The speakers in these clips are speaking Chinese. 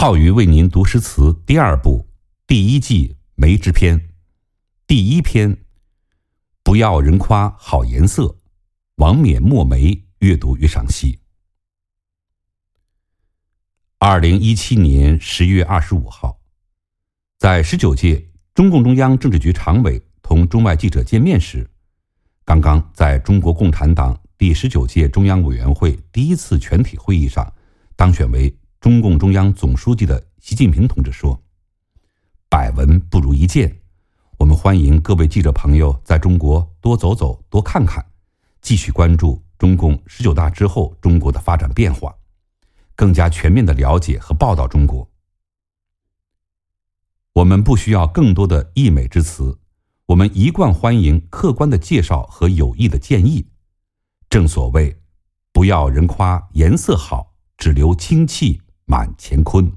浩宇为您读诗词第二部第一季梅之篇，第一篇，不要人夸好颜色，王冕墨梅阅读与赏析。二零一七年十月二十五号，在十九届中共中央政治局常委同中外记者见面时，刚刚在中国共产党第十九届中央委员会第一次全体会议上当选为。中共中央总书记的习近平同志说：“百闻不如一见，我们欢迎各位记者朋友在中国多走走、多看看，继续关注中共十九大之后中国的发展变化，更加全面的了解和报道中国。我们不需要更多的溢美之词，我们一贯欢迎客观的介绍和有益的建议。正所谓，不要人夸颜色好，只留清气。”满乾坤，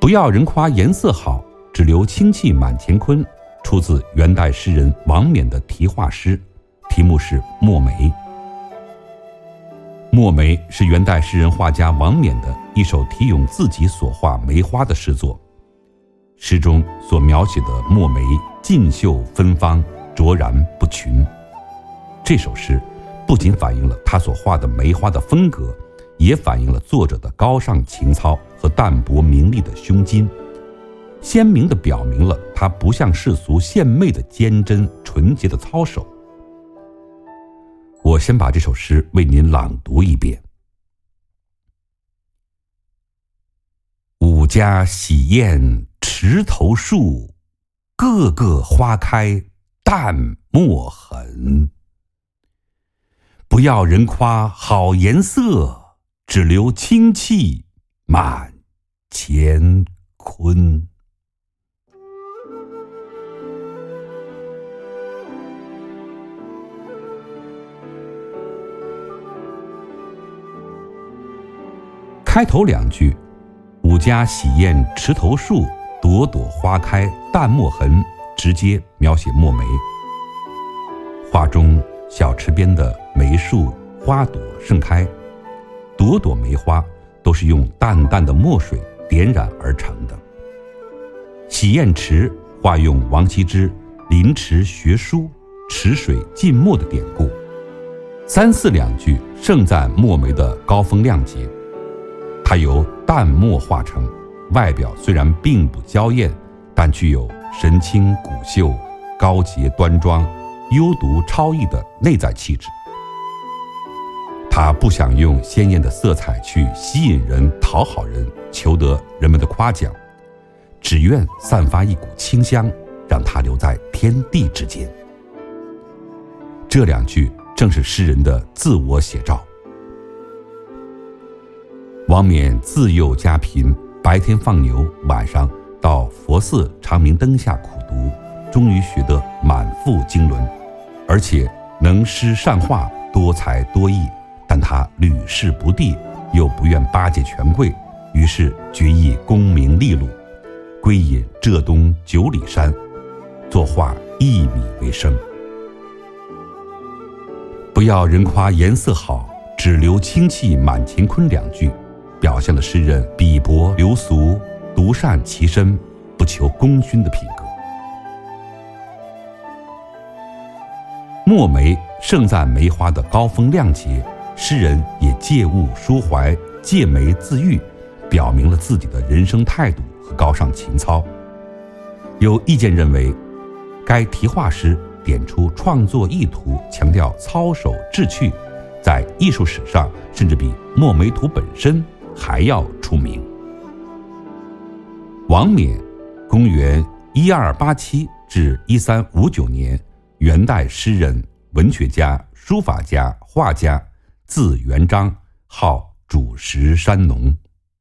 不要人夸颜色好，只留清气满乾坤。出自元代诗人王冕的题画诗，题目是《墨梅》。《墨梅》是元代诗人画家王冕的一首题咏自己所画梅花的诗作。诗中所描写的墨梅劲秀芬芳，卓然不群。这首诗不仅反映了他所画的梅花的风格，也反映了作者的高尚情操和淡泊名利的胸襟，鲜明地表明了他不向世俗献媚的坚贞纯洁的操守。我先把这首诗为您朗读一遍：五家喜宴。池头树，个个花开淡墨痕。不要人夸好颜色，只留清气满乾坤。开头两句：“五家喜宴池头树。”朵朵花开淡墨痕，直接描写墨梅。画中小池边的梅树花朵盛开，朵朵梅花都是用淡淡的墨水点染而成的。喜宴池化用王羲之“临池学书，池水浸墨”的典故。三四两句盛赞墨梅的高风亮节，它由淡墨画成。外表虽然并不娇艳，但具有神清骨秀、高洁端庄、幽独超逸的内在气质。他不想用鲜艳的色彩去吸引人、讨好人、求得人们的夸奖，只愿散发一股清香，让它留在天地之间。这两句正是诗人的自我写照。王冕自幼家贫。白天放牛，晚上到佛寺长明灯下苦读，终于学得满腹经纶，而且能诗善画，多才多艺。但他屡试不第，又不愿巴结权贵，于是决意功名利禄，归隐浙东九里山，作画一米为生。不要人夸颜色好，只留清气满乾坤。两句。表现了诗人鄙薄流俗、独善其身、不求功勋的品格。墨梅盛赞梅花的高风亮节，诗人也借物抒怀、借梅自喻，表明了自己的人生态度和高尚情操。有意见认为，该题画诗点出创作意图，强调操守志趣，在艺术史上甚至比《墨梅图》本身。还要出名。王冕，公元一二八七至一三五九年，元代诗人、文学家、书法家、画家，字元璋，号主石山农。